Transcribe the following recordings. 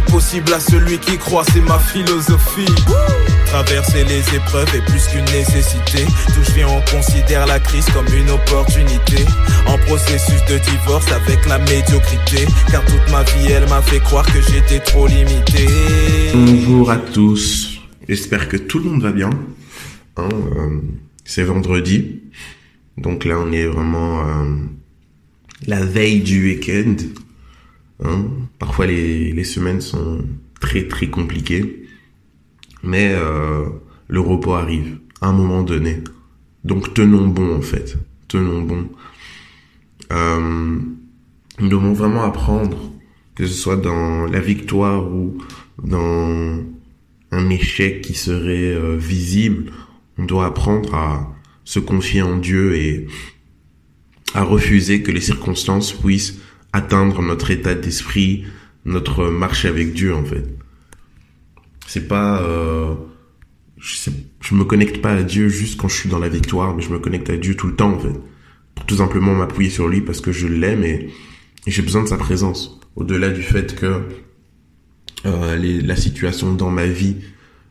possible à celui qui croit, c'est ma philosophie. Traverser les épreuves est plus qu'une nécessité. Tout je viens, on considère la crise comme une opportunité. En processus de divorce avec la médiocrité. Car toute ma vie, elle m'a fait croire que j'étais trop limité. Bonjour à tous. J'espère que tout le monde va bien. Hein, euh, c'est vendredi. Donc là, on est vraiment euh, la veille du week-end. Hein? Parfois, les, les semaines sont très très compliquées. Mais euh, le repos arrive à un moment donné. Donc tenons bon en fait. Tenons bon. Euh, nous devons vraiment apprendre, que ce soit dans la victoire ou dans un échec qui serait euh, visible, on doit apprendre à se confier en Dieu et à refuser que les circonstances puissent atteindre notre état d'esprit, notre marche avec Dieu en fait. C'est pas, euh, je, je me connecte pas à Dieu juste quand je suis dans la victoire, mais je me connecte à Dieu tout le temps en fait, pour tout simplement m'appuyer sur lui parce que je l'aime et, j'ai besoin de sa présence. Au-delà du fait que euh, la situation dans ma vie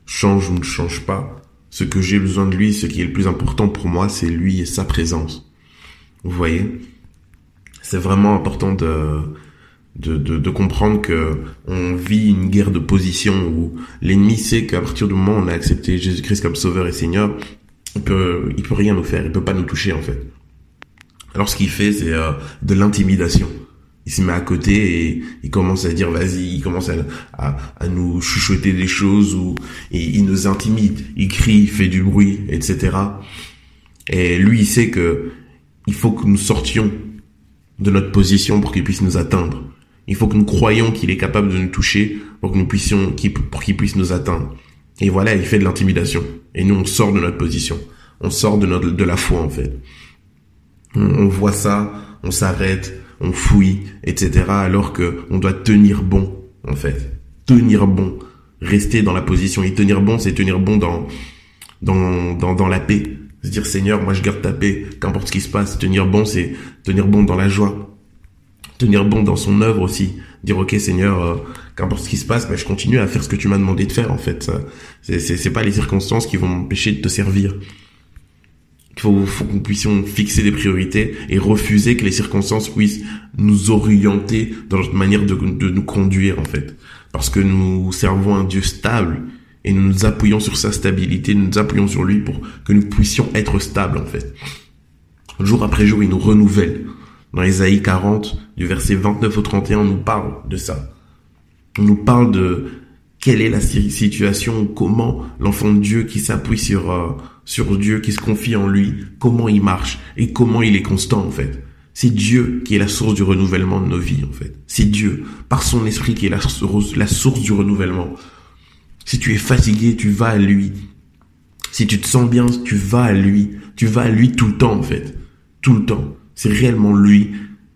change ou ne change pas, ce que j'ai besoin de lui, ce qui est le plus important pour moi, c'est lui et sa présence. Vous voyez, c'est vraiment important de de, de, de, comprendre que on vit une guerre de position où l'ennemi sait qu'à partir du moment où on a accepté Jésus-Christ comme sauveur et seigneur, il peut, il peut rien nous faire, il peut pas nous toucher en fait. Alors ce qu'il fait, c'est euh, de l'intimidation. Il se met à côté et il commence à dire vas-y, il commence à, à, à, nous chuchoter des choses ou il nous intimide, il crie, il fait du bruit, etc. Et lui, il sait que il faut que nous sortions de notre position pour qu'il puisse nous atteindre. Il faut que nous croyions qu'il est capable de nous toucher pour que nous puissions, pour qu'il puisse nous atteindre. Et voilà, il fait de l'intimidation. Et nous, on sort de notre position. On sort de notre, de la foi, en fait. On, on voit ça, on s'arrête, on fouille, etc. Alors que on doit tenir bon, en fait. Tenir bon. Rester dans la position. Et tenir bon, c'est tenir bon dans, dans, dans, dans la paix. Se dire, Seigneur, moi je garde ta paix, qu'importe ce qui se passe. Tenir bon, c'est tenir bon dans la joie. Tenir bon dans son œuvre aussi. Dire ok Seigneur euh, qu'importe ce qui se passe mais je continue à faire ce que tu m'as demandé de faire en fait. C'est pas les circonstances qui vont m'empêcher de te servir. Il faut, faut que nous puissions fixer des priorités et refuser que les circonstances puissent nous orienter dans notre manière de, de nous conduire en fait. Parce que nous servons un Dieu stable et nous nous appuyons sur sa stabilité nous nous appuyons sur lui pour que nous puissions être stables en fait jour après jour il nous renouvelle dans Ésaïe 40, du verset 29 au 31, on nous parle de ça. On nous parle de quelle est la situation, comment l'enfant de Dieu qui s'appuie sur, euh, sur Dieu, qui se confie en lui, comment il marche et comment il est constant en fait. C'est Dieu qui est la source du renouvellement de nos vies en fait. C'est Dieu, par son esprit, qui est la, la source du renouvellement. Si tu es fatigué, tu vas à lui. Si tu te sens bien, tu vas à lui. Tu vas à lui tout le temps en fait. Tout le temps. C'est réellement lui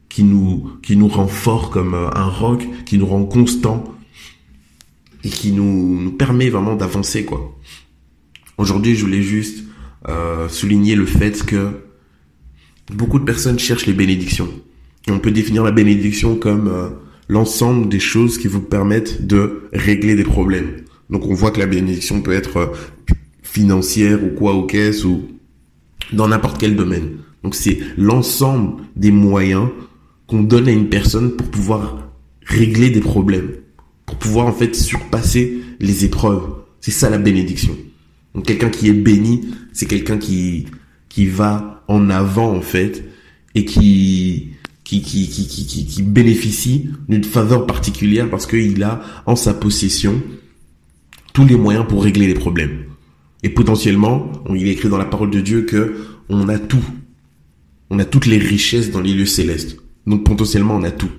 qui nous, qui nous rend fort comme euh, un roc, qui nous rend constant et qui nous, permet vraiment d'avancer quoi. Aujourd'hui, je voulais juste euh, souligner le fait que beaucoup de personnes cherchent les bénédictions. On peut définir la bénédiction comme euh, l'ensemble des choses qui vous permettent de régler des problèmes. Donc on voit que la bénédiction peut être euh, financière ou quoi ou caisse ou dans n'importe quel domaine. Donc c'est l'ensemble des moyens qu'on donne à une personne pour pouvoir régler des problèmes, pour pouvoir en fait surpasser les épreuves. C'est ça la bénédiction. Donc quelqu'un qui est béni, c'est quelqu'un qui qui va en avant en fait et qui qui qui qui qui, qui, bénéficie d'une faveur particulière parce qu'il a en sa possession tous les moyens pour régler les problèmes. Et potentiellement, il est écrit dans la parole de Dieu que on a tout on a toutes les richesses dans les lieux célestes. Donc potentiellement, on a tout.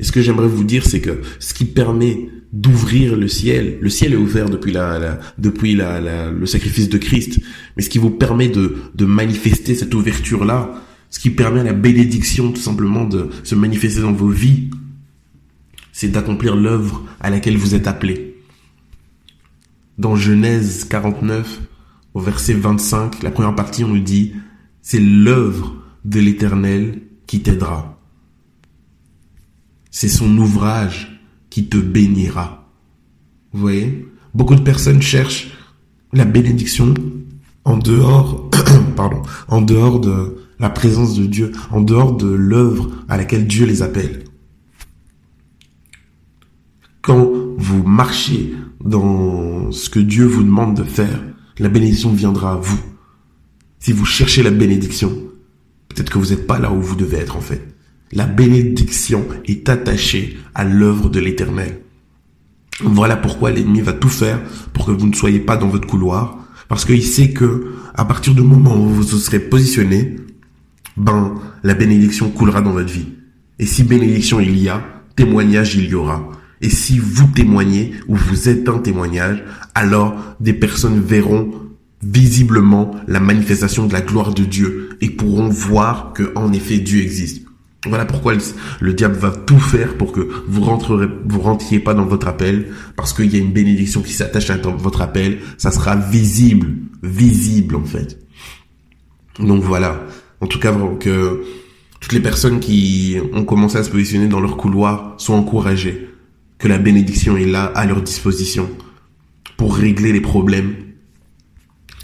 Et ce que j'aimerais vous dire, c'est que ce qui permet d'ouvrir le ciel, le ciel est ouvert depuis la, depuis la, le sacrifice de Christ, mais ce qui vous permet de, de manifester cette ouverture-là, ce qui permet à la bénédiction tout simplement de se manifester dans vos vies, c'est d'accomplir l'œuvre à laquelle vous êtes appelés. Dans Genèse 49, au verset 25, la première partie, on nous dit, C'est l'œuvre de l'Éternel qui t'aidera. C'est son ouvrage qui te bénira. Vous voyez? Beaucoup de personnes cherchent la bénédiction en dehors, pardon, en dehors de la présence de Dieu, en dehors de l'œuvre à laquelle Dieu les appelle. Quand vous marchez dans ce que Dieu vous demande de faire, la bénédiction viendra à vous. Si vous cherchez la bénédiction, peut-être que vous n'êtes pas là où vous devez être en fait. La bénédiction est attachée à l'œuvre de l'éternel. Voilà pourquoi l'ennemi va tout faire pour que vous ne soyez pas dans votre couloir. Parce qu'il sait que, à partir du moment où vous serez positionné, ben, la bénédiction coulera dans votre vie. Et si bénédiction il y a, témoignage il y aura. Et si vous témoignez ou vous êtes un témoignage, alors des personnes verront visiblement la manifestation de la gloire de Dieu et pourront voir que en effet Dieu existe. Voilà pourquoi le, diable va tout faire pour que vous vous rentriez pas dans votre appel, parce qu'il y a une bénédiction qui s'attache à votre appel. Ça sera visible, visible en fait. Donc voilà. En tout cas, que toutes les personnes qui ont commencé à se positionner dans leur couloir sont encouragées, que la bénédiction est là à leur disposition pour régler les problèmes,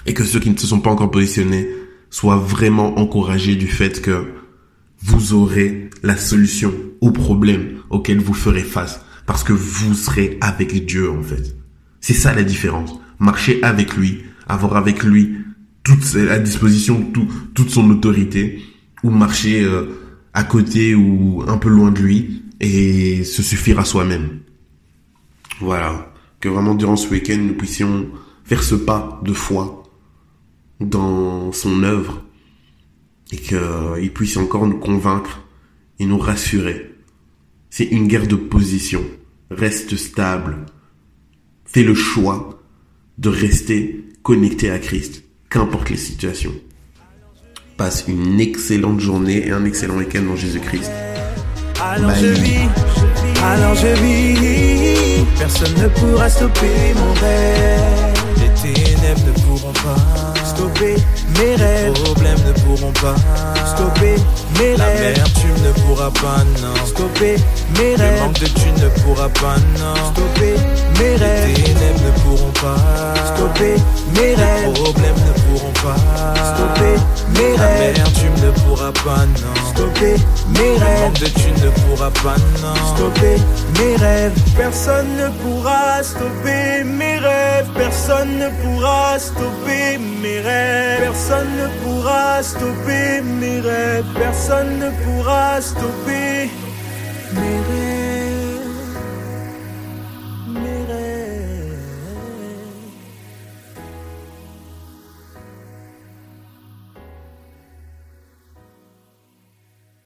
et que ceux qui ne se sont pas encore positionnés soient vraiment encouragés du fait que vous aurez la solution aux problèmes auxquels vous ferez face parce que vous serez avec Dieu en fait. C'est ça la différence. Marcher avec lui, avoir avec lui toute à disposition toute son autorité ou marcher euh, à côté ou un peu loin de lui et se suffire à soi-même. Voilà, que vraiment durant ce week-end nous puissions faire ce pas de foi dans son œuvre et qu'il puisse encore nous convaincre et nous rassurer. C'est une guerre de position. Reste stable. Fais le choix de rester connecté à Christ, qu'importe les situations. Passe une excellente journée et un excellent week-end dans Jésus-Christ. Alors je vis, alors je vis, personne ne pourra stopper mon rêve. Les ténèbres ne pourront pas stopper mes rêves. Les problèmes ne pourront pas stopper mes rêves. La tu ne pourras pas, non. Stopper mes rêves. Le manque de tu ne pourras pas, non. Stopper mes rêves. Les ténèbres ne pourront pas stopper mes rêves. Les problèmes ne pourront pas stopper mes rêves. La tu ne pourras pas, non. Stopper mes rêves. De tu ne pourras pas, non. Stopper mes rêves. Personne ne pourra stopper mes rêves. Personne ne pourra stopper mes rêves. Personne ne pourra stopper mes rêves. Personne ne pourra stopper